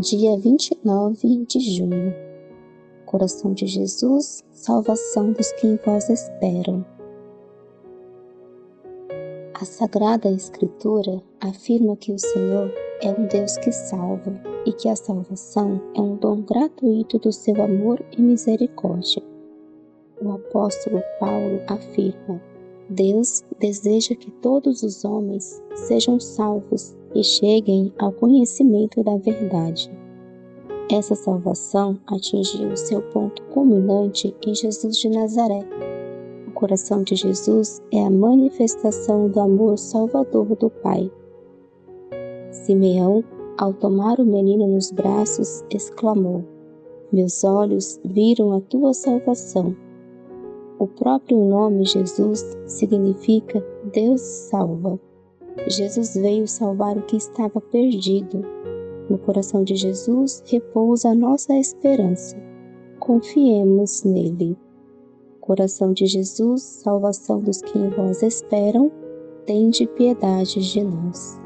dia 29 de junho. Coração de Jesus, salvação dos que em vós esperam. A Sagrada Escritura afirma que o Senhor é um Deus que salva e que a salvação é um dom gratuito do seu amor e misericórdia. O apóstolo Paulo afirma: Deus deseja que todos os homens sejam salvos e cheguem ao conhecimento da verdade. Essa salvação atingiu seu ponto culminante em Jesus de Nazaré. O coração de Jesus é a manifestação do amor salvador do Pai. Simeão, ao tomar o menino nos braços, exclamou: Meus olhos viram a tua salvação. O próprio nome Jesus significa Deus salva. Jesus veio salvar o que estava perdido. No coração de Jesus repousa a nossa esperança. Confiemos nele. Coração de Jesus, salvação dos que em vós esperam, tende piedade de nós.